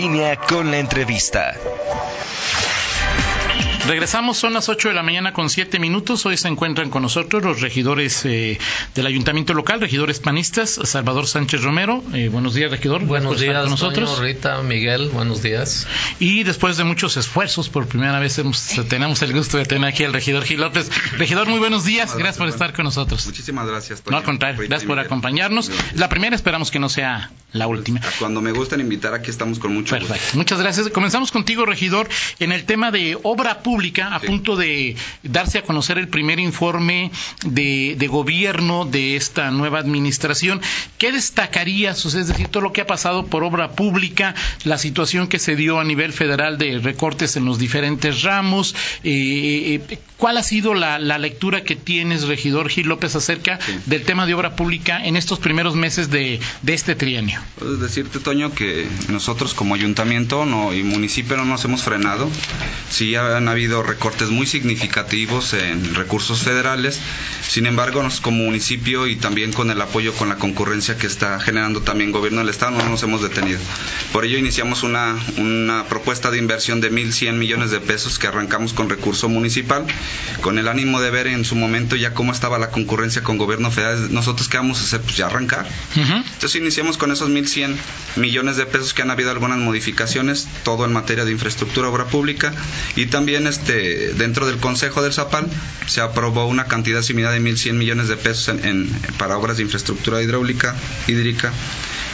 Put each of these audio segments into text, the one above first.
línea con la entrevista. Regresamos, son las 8 de la mañana con 7 minutos. Hoy se encuentran con nosotros los regidores eh, del ayuntamiento local, regidores panistas, Salvador Sánchez Romero. Eh, buenos días, regidor. Buenos días, con nosotros. Rita, Miguel, buenos días. Y después de muchos esfuerzos, por primera vez tenemos el gusto de tener aquí al regidor Gil López. Regidor, muy buenos días. Gracias, por estar con nosotros. Muchísimas gracias. no, al contrario, gracias por acompañarnos. La primera esperamos que no sea la última. Cuando me gustan invitar, aquí estamos con mucho Perfecto. Muchas gracias. Comenzamos contigo, regidor, en el tema de obra pública a punto de darse a conocer el primer informe de, gobierno de esta nueva administración. ¿Qué destacarías? es decir, todo lo que ha pasado por obra pública, la situación que se dio a nivel federal de recortes en los diferentes ramos. Eh, eh, ¿Cuál ha sido la, lectura que tienes, regidor Gil López, acerca del tema de obra pública en estos primeros meses de, este trienio? Puedes decirte, Toño, que nosotros como ayuntamiento no, y municipio no nos hemos frenado. Sí han habido habido recortes muy significativos en recursos federales. Sin embargo, nosotros como municipio y también con el apoyo, con la concurrencia que está generando también gobierno del Estado, no nos hemos detenido. Por ello iniciamos una, una propuesta de inversión de 1.100 millones de pesos que arrancamos con recurso municipal, con el ánimo de ver en su momento ya cómo estaba la concurrencia con gobierno federal. Nosotros qué vamos a hacer, pues ya arrancar. Entonces iniciamos con esos 1.100 millones de pesos que han habido algunas modificaciones, todo en materia de infraestructura, obra pública y también este, dentro del Consejo del Zapal se aprobó una cantidad similar de 1.100 millones de pesos en, para obras de infraestructura hidráulica, hídrica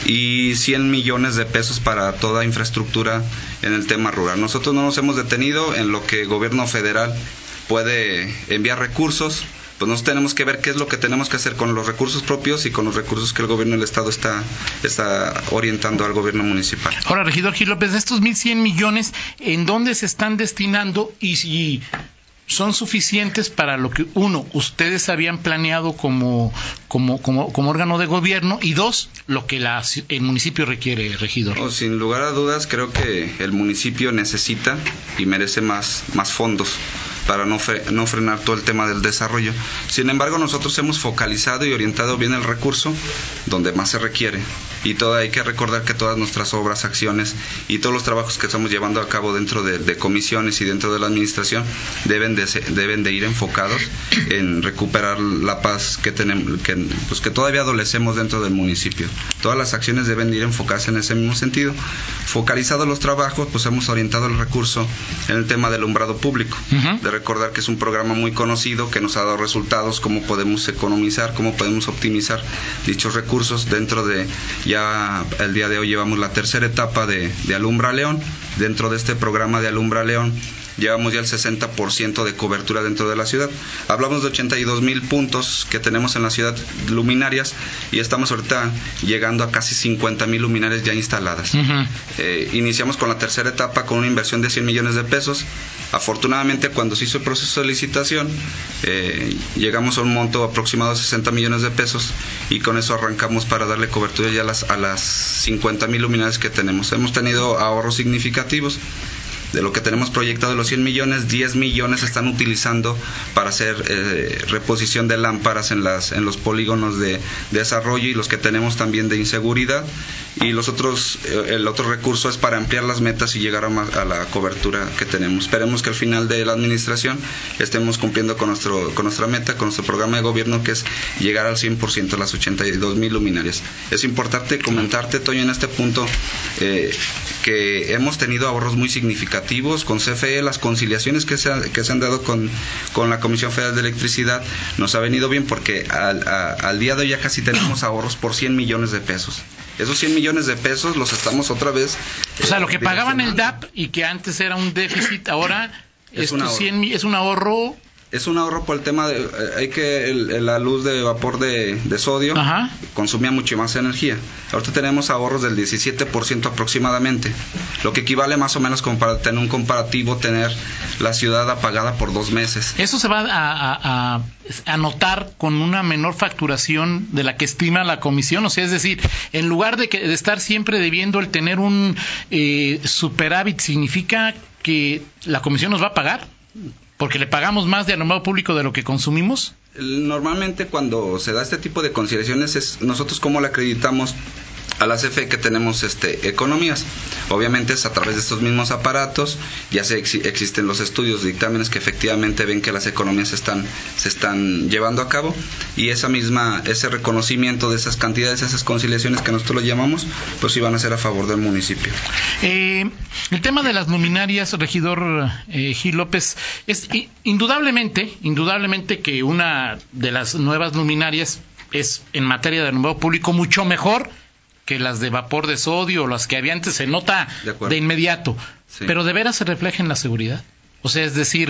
y 100 millones de pesos para toda infraestructura en el tema rural. Nosotros no nos hemos detenido en lo que el gobierno federal puede enviar recursos, pues nos tenemos que ver qué es lo que tenemos que hacer con los recursos propios y con los recursos que el gobierno del Estado está, está orientando al gobierno municipal. Ahora, regidor Gil López, de estos 1.100 millones, ¿en dónde se están destinando y si son suficientes para lo que, uno, ustedes habían planeado como, como, como, como órgano de gobierno y dos, lo que la, el municipio requiere, regidor? Oh, sin lugar a dudas, creo que el municipio necesita y merece más, más fondos para no, no frenar todo el tema del desarrollo. Sin embargo, nosotros hemos focalizado y orientado bien el recurso donde más se requiere. Y todo, hay que recordar que todas nuestras obras, acciones y todos los trabajos que estamos llevando a cabo dentro de, comisiones y dentro de la administración deben de, deben de ir enfocados en recuperar la paz que tenemos, que, pues que todavía adolecemos dentro del municipio. Todas las acciones deben de ir enfocadas en ese mismo sentido. Focalizados los trabajos, pues hemos orientado el recurso en el tema del umbrado público, recordar que es un programa muy conocido que nos ha dado resultados, cómo podemos economizar, cómo podemos optimizar dichos recursos. Dentro de, ya el día de hoy llevamos la tercera etapa de, de Alumbra León, dentro de este programa de Alumbra León llevamos ya el 60% de cobertura dentro de la ciudad. Hablamos de 82 mil puntos que tenemos en la ciudad luminarias y estamos ahorita llegando a casi 50 mil luminarias ya instaladas. Eh, iniciamos con la tercera etapa con una inversión de 100 millones de pesos. Afortunadamente, cuando se hizo el proceso de licitación, eh, llegamos a un monto aproximado de 60 millones de pesos y con eso arrancamos para darle cobertura ya a las, a las 50 mil luminarias que tenemos. Hemos tenido ahorros significativos de lo que tenemos proyectado los 100 millones, 10 millones están utilizando para hacer eh, reposición de lámparas en, las, en los polígonos de, desarrollo y los que tenemos también de inseguridad. Y los otros, eh, el otro recurso es para ampliar las metas y llegar a, la cobertura que tenemos. Esperemos que al final de la administración estemos cumpliendo con, nuestro, con nuestra meta, con nuestro programa de gobierno, que es llegar al 100% a las 82 mil luminarias. Es importante comentarte, Toño, en este punto eh, que hemos tenido ahorros muy significativos con CFE, las conciliaciones que se, que se han dado con, con, la Comisión Federal de Electricidad nos ha venido bien porque al, al día de hoy ya casi tenemos ahorros por 100 millones de pesos. Esos 100 millones de pesos los estamos otra vez. O sea, lo que pagaban el DAP y que antes era un déficit, ahora es, un es un ahorro es un ahorro por el tema de eh, hay que la luz de vapor de, sodio consumía mucho más energía. Ahorita tenemos ahorros del 17% aproximadamente, lo que equivale más o menos como para tener un comparativo tener la ciudad apagada por dos meses. Eso se va a, a, notar con una menor facturación de la que estima la comisión, o sea, es decir, en lugar de, que, de estar siempre debiendo el tener un eh, superávit, significa que la comisión nos va a pagar porque le pagamos más de alumbrado público de lo que consumimos? Normalmente cuando se da este tipo de consideraciones es nosotros cómo le acreditamos a la CFE que tenemos este, economías. Obviamente es a través de estos mismos aparatos, ya se existen los estudios, dictámenes que efectivamente ven que las economías están, se están llevando a cabo y esa misma, ese reconocimiento de esas cantidades, esas conciliaciones que nosotros llamamos, pues iban a ser a favor del municipio. Eh, el tema de las luminarias, regidor eh, Gil López, es indudablemente, indudablemente que una de las nuevas luminarias es en materia de alumbrado público mucho mejor que las de vapor de sodio o las que había antes, se nota de, inmediato, pero de veras se refleja en la seguridad. O sea, es decir,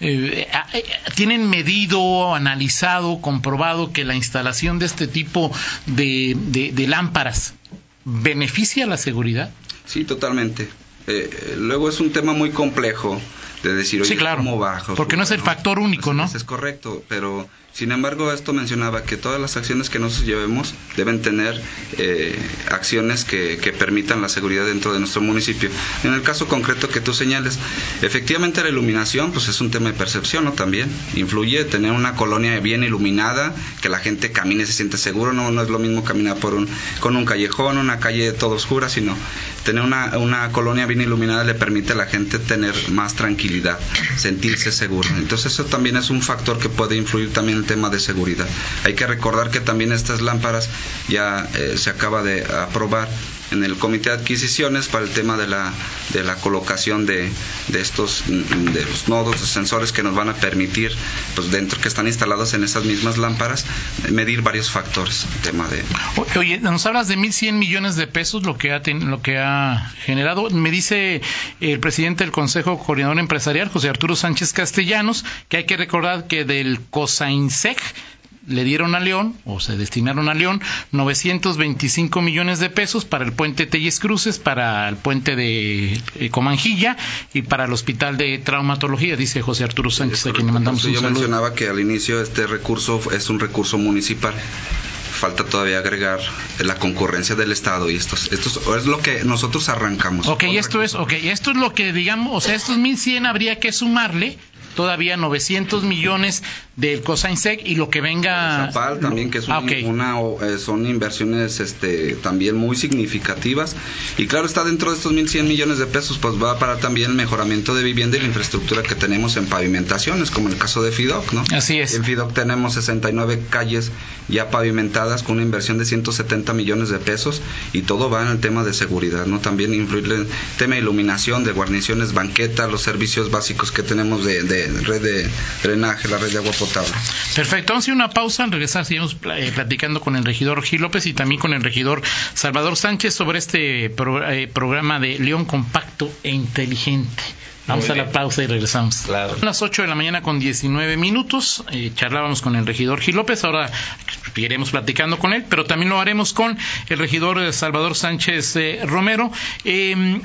eh, eh, tienen medido, analizado, comprobado que la instalación de este tipo de, de, lámparas beneficia la seguridad. Sí, totalmente. Eh, luego es un tema muy complejo de decir, oye, sí, claro, Porque no es el factor único, ¿no? Es correcto, pero sin embargo, esto mencionaba que todas las acciones que nosotros llevemos deben tener eh, acciones que, permitan la seguridad dentro de nuestro municipio. En el caso concreto que tú señales, efectivamente la iluminación pues es un tema de percepción, ¿no? También influye tener una colonia bien iluminada, que la gente camine y se siente seguro, no, no es lo mismo caminar por un, con un callejón, una calle toda oscura, sino tener una, una colonia bien iluminada le permite a la gente tener más tranquilidad, sentirse seguro. Entonces eso también es un factor que puede influir también tema de seguridad. Hay que recordar que también estas lámparas ya eh, se acaba de aprobar en el comité de adquisiciones para el tema de la, de la colocación de, de estos de los nodos de sensores que nos van a permitir pues dentro que están instalados en esas mismas lámparas medir varios factores tema de oye nos hablas de 1100 millones de pesos lo que ha lo que ha generado. Me dice el presidente del Consejo Coordinador Empresarial José Arturo Sánchez Castellanos que hay que recordar que del COSAINSEC le dieron a León, o se destinaron a León, 925 millones de pesos para el puente Telles Cruces, para el puente de eh, Comanjilla y para el hospital de traumatología, dice José Arturo Sánchez, a quien le mandamos un yo mencionaba que al inicio este recurso es un recurso municipal. Falta todavía agregar la concurrencia del Estado y esto, esto es lo que nosotros arrancamos. Ok, esto es, okay, esto es lo que digamos, o sea, estos 1100 habría que sumarle todavía 900 millones del COSAINSEC y lo que venga. Zapal también, que es ah, una, eh, son inversiones este, también muy significativas. Y claro, está dentro de estos 1.100 millones de pesos, pues va para también el mejoramiento de vivienda y la infraestructura que tenemos en pavimentaciones, como el caso de FIDOC, ¿no? Así es. En FIDOC tenemos 69 calles ya pavimentadas con una inversión de 170 millones de pesos y todo va en el tema de seguridad, ¿no? También influir en el tema de iluminación, de guarniciones, banquetas, los servicios básicos que tenemos de, de red de drenaje, la red de agua Perfecto, vamos a hacer una pausa. Al regresar seguimos eh, platicando con el regidor Gil López y también con el regidor Salvador Sánchez sobre este eh, programa de León Compacto e Inteligente. Vamos a la pausa y regresamos. Claro. Son las 8 de la mañana con 19 minutos. Eh, charlábamos con el regidor Gil López. Ahora seguiremos platicando con él, pero también lo haremos con el regidor Salvador Sánchez Romero. Eh,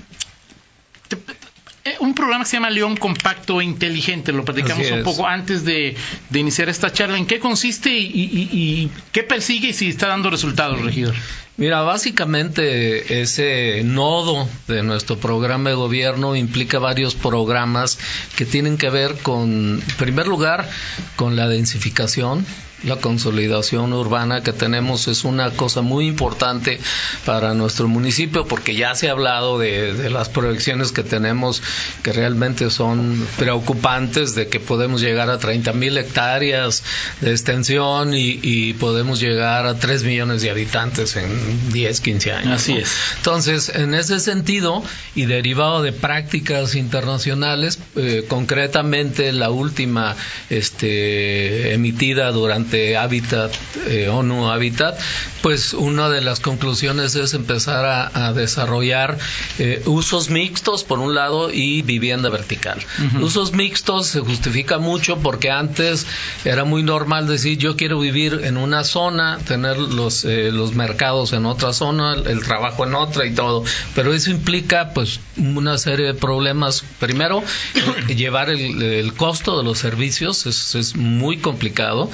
un programa que se llama León Compacto e Inteligente, lo platicamos un poco antes de, iniciar esta charla. ¿En qué consiste y, qué persigue y si está dando resultados, regidor? Mira, básicamente ese nodo de nuestro programa de gobierno implica varios programas que tienen que ver con, en primer lugar, con la densificación, la consolidación urbana que tenemos es una cosa muy importante para nuestro municipio porque ya se ha hablado de, las proyecciones que tenemos que realmente son preocupantes de que podemos llegar a 30 mil hectáreas de extensión y, podemos llegar a 3 millones de habitantes en 10, 15 años. Así es. Entonces, en ese sentido y derivado de prácticas internacionales, eh, concretamente la última este, emitida durante de Habitat, eh, ONU Habitat, pues una de las conclusiones es empezar a, desarrollar eh, usos mixtos por un lado y vivienda vertical. Usos mixtos se justifica mucho porque antes era muy normal decir yo quiero vivir en una zona, tener los, eh, los mercados en otra zona, el trabajo en otra y todo, pero eso implica pues una serie de problemas. Primero, llevar el, costo de los servicios es, es muy complicado.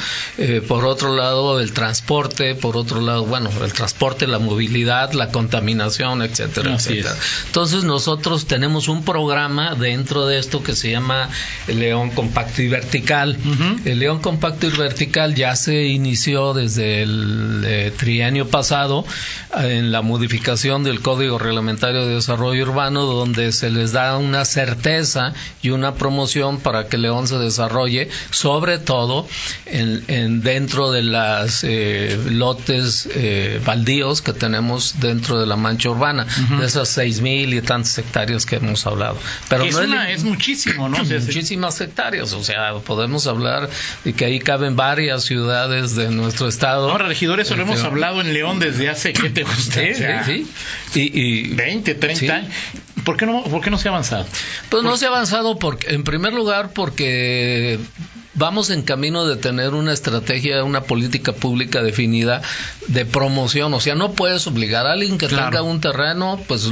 Eh, por otro lado, el transporte, por otro lado, bueno, el transporte, la movilidad, la contaminación, etcétera, etcétera. Entonces, nosotros tenemos un programa dentro de esto que se llama el León Compacto y Vertical. El León Compacto y Vertical ya se inició desde el eh, trienio pasado en la modificación del Código Reglamentario de Desarrollo Urbano, donde se les da una certeza y una promoción para que León se desarrolle, sobre todo en, dentro de las eh, lotes eh, baldíos que tenemos dentro de la mancha urbana, de esas seis mil y tantas hectáreas que hemos hablado. Pero es, es, muchísimo, ¿no? Muchísimas hectáreas, o sea, podemos hablar de que ahí caben varias ciudades de nuestro estado. Ahora, regidor, eso lo hemos este, hablado en León desde hace, ¿qué te gusta? Sí, sí, Y, 20, 30 años. ¿Por qué, no, ¿Por qué no se ha avanzado? Pues no se ha avanzado porque, en primer lugar, porque vamos en camino de tener una estrategia, una política pública definida de promoción. O sea, no puedes obligar a alguien que tenga un terreno, pues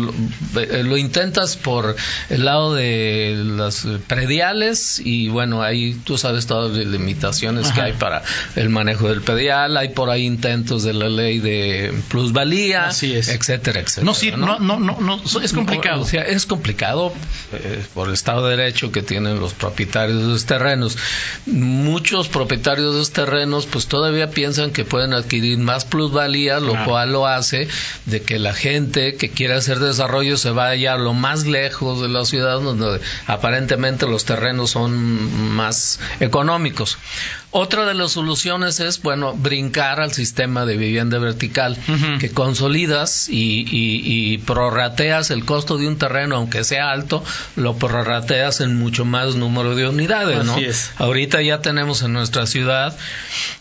eh, lo, intentas por el lado de las prediales y bueno, ahí tú sabes todas las limitaciones que hay para el manejo del predial, hay por ahí intentos de la ley de plusvalía, etcétera, etcétera. No, sí, no, no, no, no es complicado. O sea, es complicado eh, por el Estado de Derecho que tienen los propietarios de los terrenos muchos propietarios de los terrenos pues todavía piensan que pueden adquirir más plusvalía, lo cual lo hace de que la gente que quiere hacer desarrollo se vaya a lo más lejos de la ciudad donde aparentemente los terrenos son más económicos. Otra de las soluciones es, bueno, brincar al sistema de vivienda vertical, que consolidas y, y, prorrateas el costo de un terreno, aunque sea alto, lo prorrateas en mucho más número de unidades, ¿no? Ahorita ya tenemos en nuestra ciudad,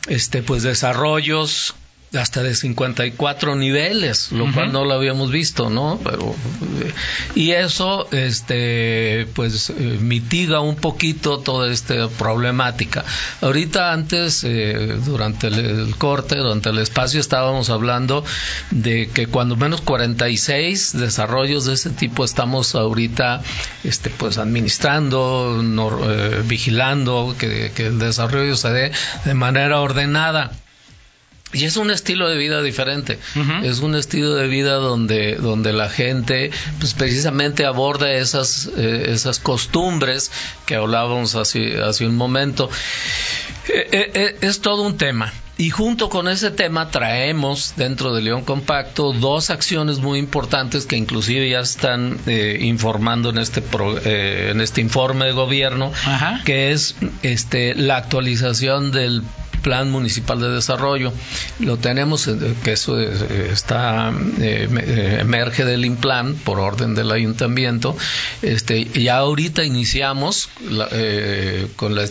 este, pues desarrollos hasta de 54 niveles, lo cual no lo habíamos visto, ¿no? Pero y eso este pues eh, mitiga un poquito toda esta problemática. Ahorita antes eh, durante el, corte, durante el espacio estábamos hablando de que cuando menos 46 desarrollos de ese tipo estamos ahorita este pues administrando, eh, vigilando que, que el desarrollo se dé de manera ordenada. Y es un estilo de vida diferente. Es un estilo de vida donde, donde la gente, pues precisamente aborda esas, eh, esas costumbres que hablábamos hace, hace un momento. Eh, eh, es todo un tema. Y junto con ese tema traemos dentro de León Compacto dos acciones muy importantes que inclusive ya están informando en este en este informe de gobierno, que es este la actualización del Plan Municipal de Desarrollo. Lo tenemos, eh, que eso eh, está, eh, emerge del INPLAN por orden del ayuntamiento. Este, ya ahorita iniciamos con la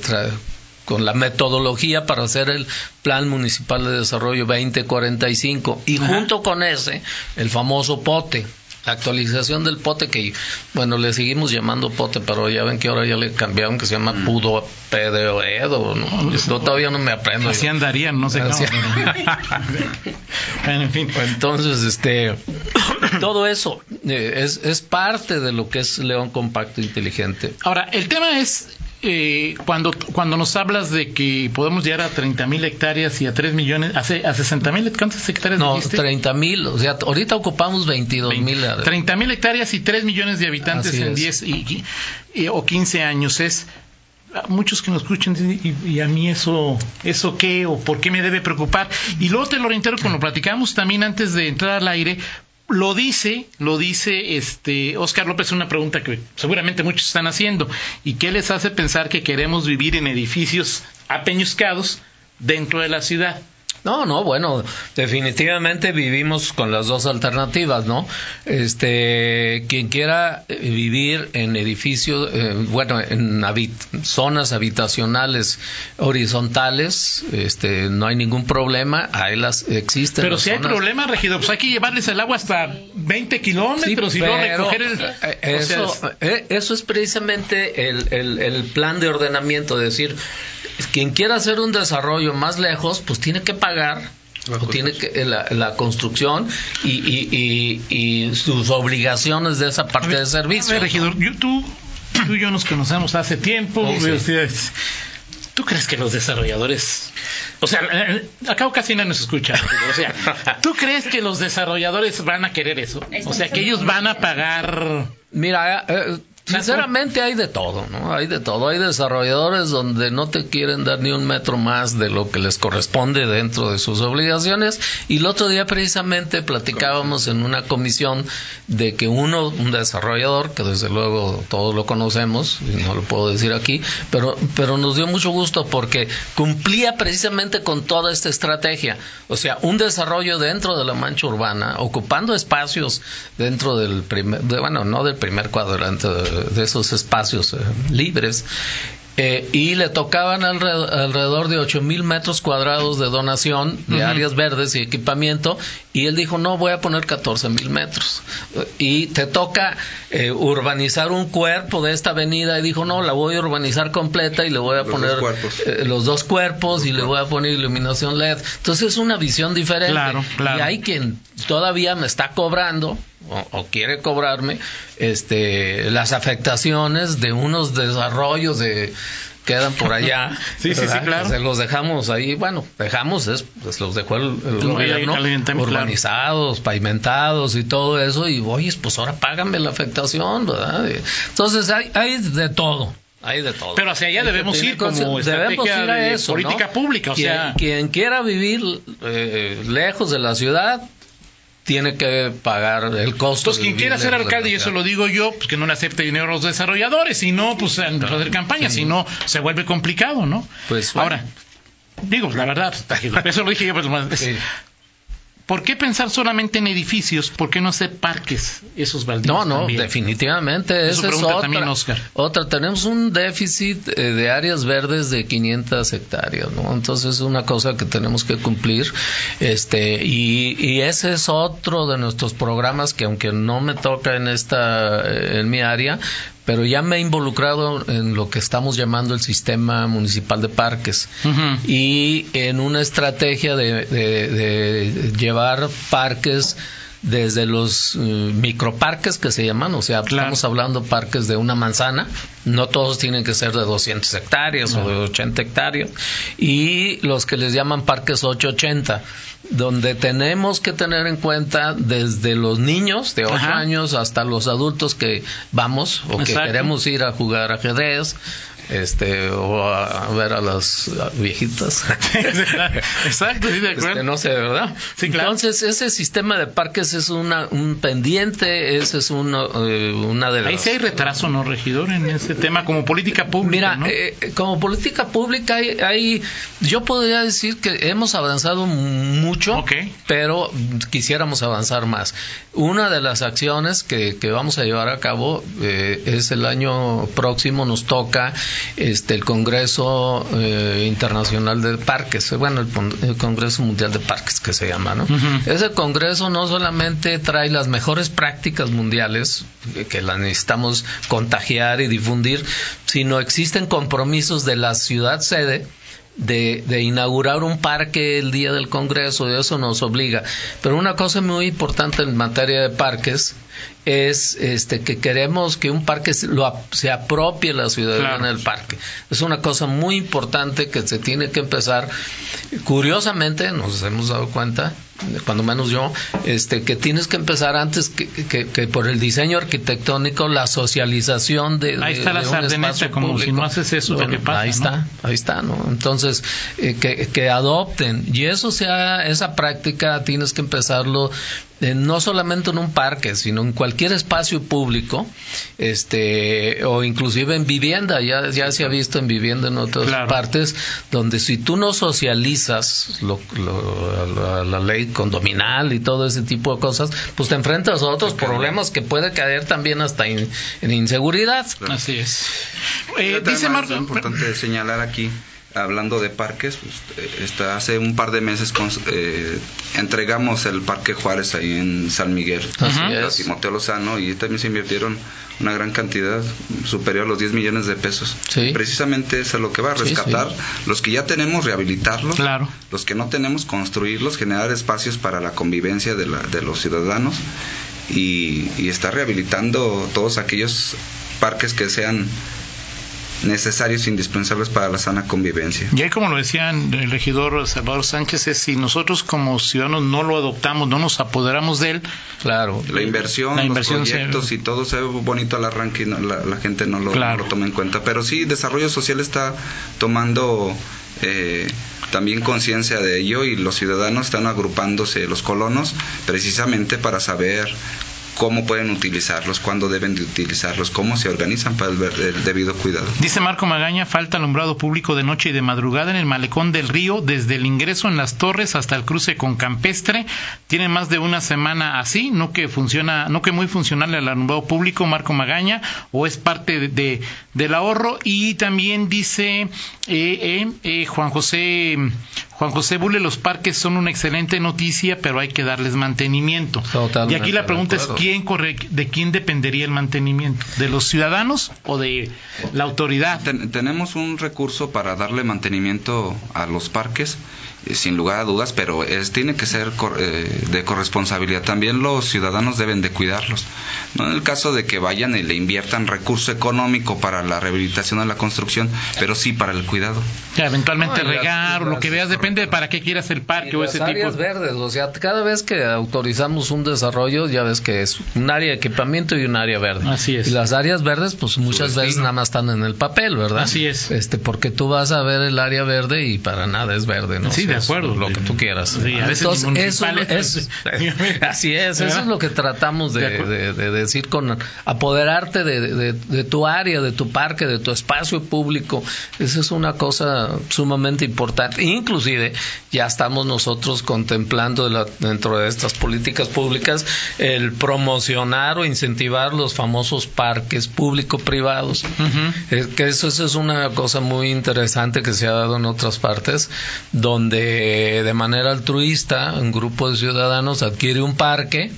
con la metodología para hacer el Plan Municipal de Desarrollo 2045 y junto con ese el famoso POTE la actualización del pote que, bueno, le seguimos llamando pote, pero ya ven que ahora ya le cambiaron que se llama mm. Pudo Pedro Edo, ¿no? Yo todavía no me aprendo. Así andarían, no sé cómo. en fin. Entonces, este, todo eso eh, es, es parte de lo que es León Compacto Inteligente. Ahora, el tema es eh, cuando, cuando nos hablas de que podemos llegar a 30 mil hectáreas y a 3 millones, a, a 60 mil, ¿cuántas hectáreas No, 30 mil, o sea, ahorita ocupamos 22 mil. 30 mil hectáreas y 3 millones de habitantes en 10 y, o 15 años. Es muchos que nos escuchan y, a mí eso eso qué o por qué me debe preocupar y luego te lo reitero como lo platicamos también antes de entrar al aire lo dice, lo dice este Oscar López, una pregunta que seguramente muchos están haciendo. ¿Y qué les hace pensar que queremos vivir en edificios apeñuscados dentro de la ciudad? No, no, bueno, definitivamente vivimos con las dos alternativas, ¿no? Este, quien quiera eh, vivir en edificios, eh, bueno, en zonas habitacionales horizontales, este, no hay ningún problema, ahí las existen. Pero si hay problema, regidor, pues hay que llevarles el agua hasta 20 kilómetros y luego recoger el. Eh, eso, eso es precisamente el, el, el plan de ordenamiento, es decir, quien quiera hacer un desarrollo más lejos, pues tiene que pagar o tiene que, eh, la, construcción y, y, sus obligaciones de esa parte de servicio. regidor, tú, tú, y yo nos conocemos hace tiempo. Oh, ¿Tú crees que los desarrolladores, o sea, eh, acá casi no nos escucha, o sea, ¿tú crees que los desarrolladores van a querer eso? O sea, que ellos van a pagar... Mira, eh, Sinceramente hay de todo, ¿no? Hay de todo. Hay desarrolladores donde no te quieren dar ni un metro más de lo que les corresponde dentro de sus obligaciones. Y el otro día precisamente platicábamos en una comisión de que uno, un desarrollador, que desde luego todos lo conocemos, y no lo puedo decir aquí, pero, pero nos dio mucho gusto porque cumplía precisamente con toda esta estrategia. O sea, un desarrollo dentro de la mancha urbana, ocupando espacios dentro del primer, bueno, no del primer cuadrante de, esos espacios eh, libres. Eh, y le tocaban alrededor, de 8 mil metros cuadrados de donación de áreas verdes y equipamiento y él dijo no voy a poner 14 mil metros y te toca eh, urbanizar un cuerpo de esta avenida. Y dijo no la voy a urbanizar completa y le voy a poner los dos cuerpos y le voy a poner iluminación LED entonces es una visión diferente. Y hay quien todavía me está cobrando o, quiere cobrarme este las afectaciones de unos desarrollos de quedan por allá. sí, sí, sí, claro. Se los dejamos ahí, bueno, dejamos, es, pues los dejó el, gobierno urbanizados, pavimentados y todo eso, y oye, pues ahora págame la afectación, ¿verdad? Entonces hay, hay de todo. Hay de todo. Pero hacia allá debemos ir como debemos ir a eso, política pública. O quien, sea... quien quiera vivir eh, lejos de la ciudad, tiene que pagar el costo. Pues quien quiera ser alcalde, y eso lo digo yo, pues que no le acepte dinero a los desarrolladores, si no, pues a hacer campaña, si no, se vuelve complicado, ¿no? Pues Ahora, digo, la verdad, eso lo dije yo, pues, ¿Por qué pensar solamente en edificios? ¿Por qué no hacer parques esos baldíos? No, no, definitivamente. Eso es otra, también, Oscar. otra. Tenemos un déficit eh, de áreas verdes de 500 hectáreas, ¿no? Entonces es una cosa que tenemos que cumplir. Este, y, y ese es otro de nuestros programas que aunque no me toca en esta, en mi área, pero ya me he involucrado en lo que estamos llamando el sistema municipal de parques. Y en una estrategia de, llevar parques desde los eh, microparques que se llaman, o sea, estamos hablando parques de una manzana, no todos tienen que ser de 200 hectáreas o de 80 hectáreas, y los que les llaman parques 880 donde tenemos que tener en cuenta desde los niños de 8 años hasta los adultos que vamos o que queremos ir a jugar ajedrez este o a, ver a las viejitas. Exacto sí de acuerdo. este, no sé verdad entonces ese sistema de parques es una un pendiente ese es uno, eh, una de las ahí sí hay retraso no regidor en ese tema como política pública mira eh, como política pública hay, hay, yo podría decir que hemos avanzado mucho pero quisiéramos avanzar más. Una de las acciones que, que vamos a llevar a cabo eh, es el año próximo nos toca este el Congreso eh, Internacional de Parques, bueno, el, Congreso Mundial de Parques que se llama, ¿no? Ese congreso no solamente trae las mejores prácticas mundiales eh, que las necesitamos contagiar y difundir, sino existen compromisos de la ciudad sede de, de, inaugurar un parque el día del Congreso, y eso nos obliga. Pero una cosa muy importante en materia de parques es este que queremos que un parque lo, se apropie la ciudadanía del parque. Es una cosa muy importante que se tiene que empezar. Curiosamente, nos hemos dado cuenta, cuando menos yo, este que tienes que empezar antes que, que, por el diseño arquitectónico, la socialización de, ahí está la un como si no haces eso, Ahí está, ahí está, ¿no? Entonces, eh, que, que adopten. Y eso sea, esa práctica tienes que empezarlo eh, no solamente en un parque, sino en cualquier espacio público, este, o inclusive en vivienda, ya, ya se ha visto en vivienda en otras partes, donde si tú no socializas lo, la, ley condominal y todo ese tipo de cosas, pues te enfrentas a otros problemas que puede caer también hasta en inseguridad. Así es. Eh, dice Marco. Es importante señalar aquí hablando de parques, pues, eh, hace un par de meses eh, entregamos el Parque Juárez ahí en San Miguel, a Timoteo Lozano, y también se invirtieron una gran cantidad, superior a los 10 millones de pesos. Precisamente es a lo que va a rescatar los que ya tenemos, rehabilitarlos, los que no tenemos, construirlos, generar espacios para la convivencia de, la, de los ciudadanos y, y estar rehabilitando todos aquellos parques que sean necesarios e indispensables para la sana convivencia. Y ahí, como lo decía el regidor Salvador Sánchez, es si nosotros como ciudadanos no lo adoptamos, no nos apoderamos de él, claro. La inversión, La inversión los proyectos se- y todo se ve bonito al arranque y no- la, la gente no lo, Claro. no lo toma en cuenta. Pero sí, desarrollo social está tomando eh, también conciencia de ello y los ciudadanos están agrupándose, los colonos, precisamente para saber cómo pueden utilizarlos, cuándo deben de utilizarlos, cómo se organizan para el, el debido cuidado. Dice Marco Magaña, falta alumbrado público de noche y de madrugada en el malecón del río, desde el ingreso en las torres hasta el cruce con Campestre. Tiene más de una semana así, no que funciona, no que muy funcional el alumbrado público, Marco Magaña, o es parte de, de- del ahorro. Y también dice eh, eh, eh, Juan José Juan José Bule, los parques son una excelente noticia, pero hay que darles mantenimiento. Totalmente y aquí la pregunta es quién corre, de quién dependería el mantenimiento, de los ciudadanos o de la autoridad. Ten- tenemos un recurso para darle mantenimiento a los parques, sin lugar a dudas, pero es, tiene que ser cor- eh, de corresponsabilidad. También los ciudadanos deben de cuidarlos. No en el caso de que vayan y le inviertan recurso económico para la rehabilitación o la construcción, pero sí para el cuidado. Ya, eventualmente No, regar o lo que veas, depende de para qué quieras el parque Y o las ese tipo. áreas verdes, o sea, cada vez que autorizamos un desarrollo, ya ves que es un área de equipamiento y un área verde. Así es. Y las áreas verdes, pues muchas veces nada más están en el papel, ¿verdad? Así es. Este, porque tú vas a ver el área verde y para nada es verde, ¿no? Sí, acuerdo. Lo que tú quieras. Sí, Entonces, eso, es- pues, así es, eso es lo que tratamos de, decir con apoderarte de, de- tu área, de tu parque, de tu espacio público. Esa es una cosa sumamente importante. Inclusive ya estamos nosotros contemplando la- dentro de estas políticas públicas el promocionar o incentivar los famosos parques público-privados. Es que eso, eso es una cosa muy interesante que se ha dado en otras partes, donde de manera altruista un grupo de ciudadanos adquiere un parque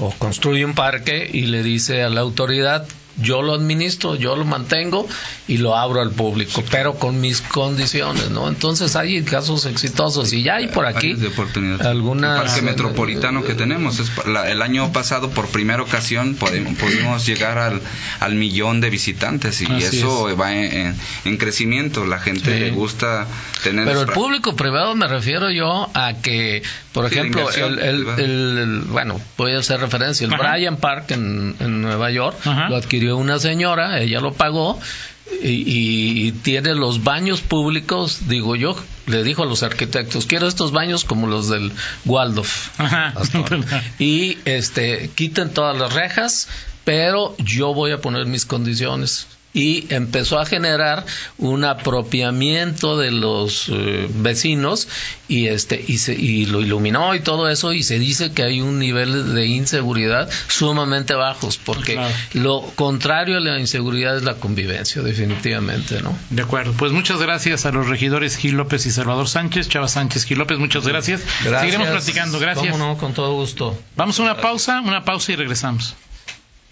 o construye un parque y le dice a la autoridad, yo lo administro, yo lo mantengo y lo abro al público, pero con mis condiciones, ¿no? Entonces hay casos exitosos y ya hay por aquí oportunidad. algunas... El parque metropolitano que tenemos. Es la- el año pasado, por primera ocasión, pudimos, pudimos llegar al, al millón de visitantes y Así eso va en, en- en crecimiento. La gente Sí. le gusta tener... Pero el público privado me refiero yo a que, por Sí, ejemplo, el, el- privada. el- el- bueno, voy a hacer referencia, el Ajá. Bryant Park en, en Nueva York Ajá. lo adquirió una señora, ella lo pagó y, y tiene los baños públicos, digo yo, le dijo a los arquitectos, quiero estos baños como los del Waldorf. Ajá. Y este quiten todas las rejas, pero yo voy a poner mis condiciones. Y empezó a generar un apropiamiento de los eh, vecinos y este y, se, y lo iluminó y todo eso y se dice que hay un nivel de inseguridad sumamente bajos porque Claro. lo contrario a la inseguridad es la convivencia definitivamente no De acuerdo. Pues muchas gracias a los regidores Gil López y Salvador Sánchez, Chava Sánchez, Gil López, muchas gracias. Seguiremos platicando, gracias. Cómo no, con todo gusto. Vamos a una pausa, una pausa y regresamos.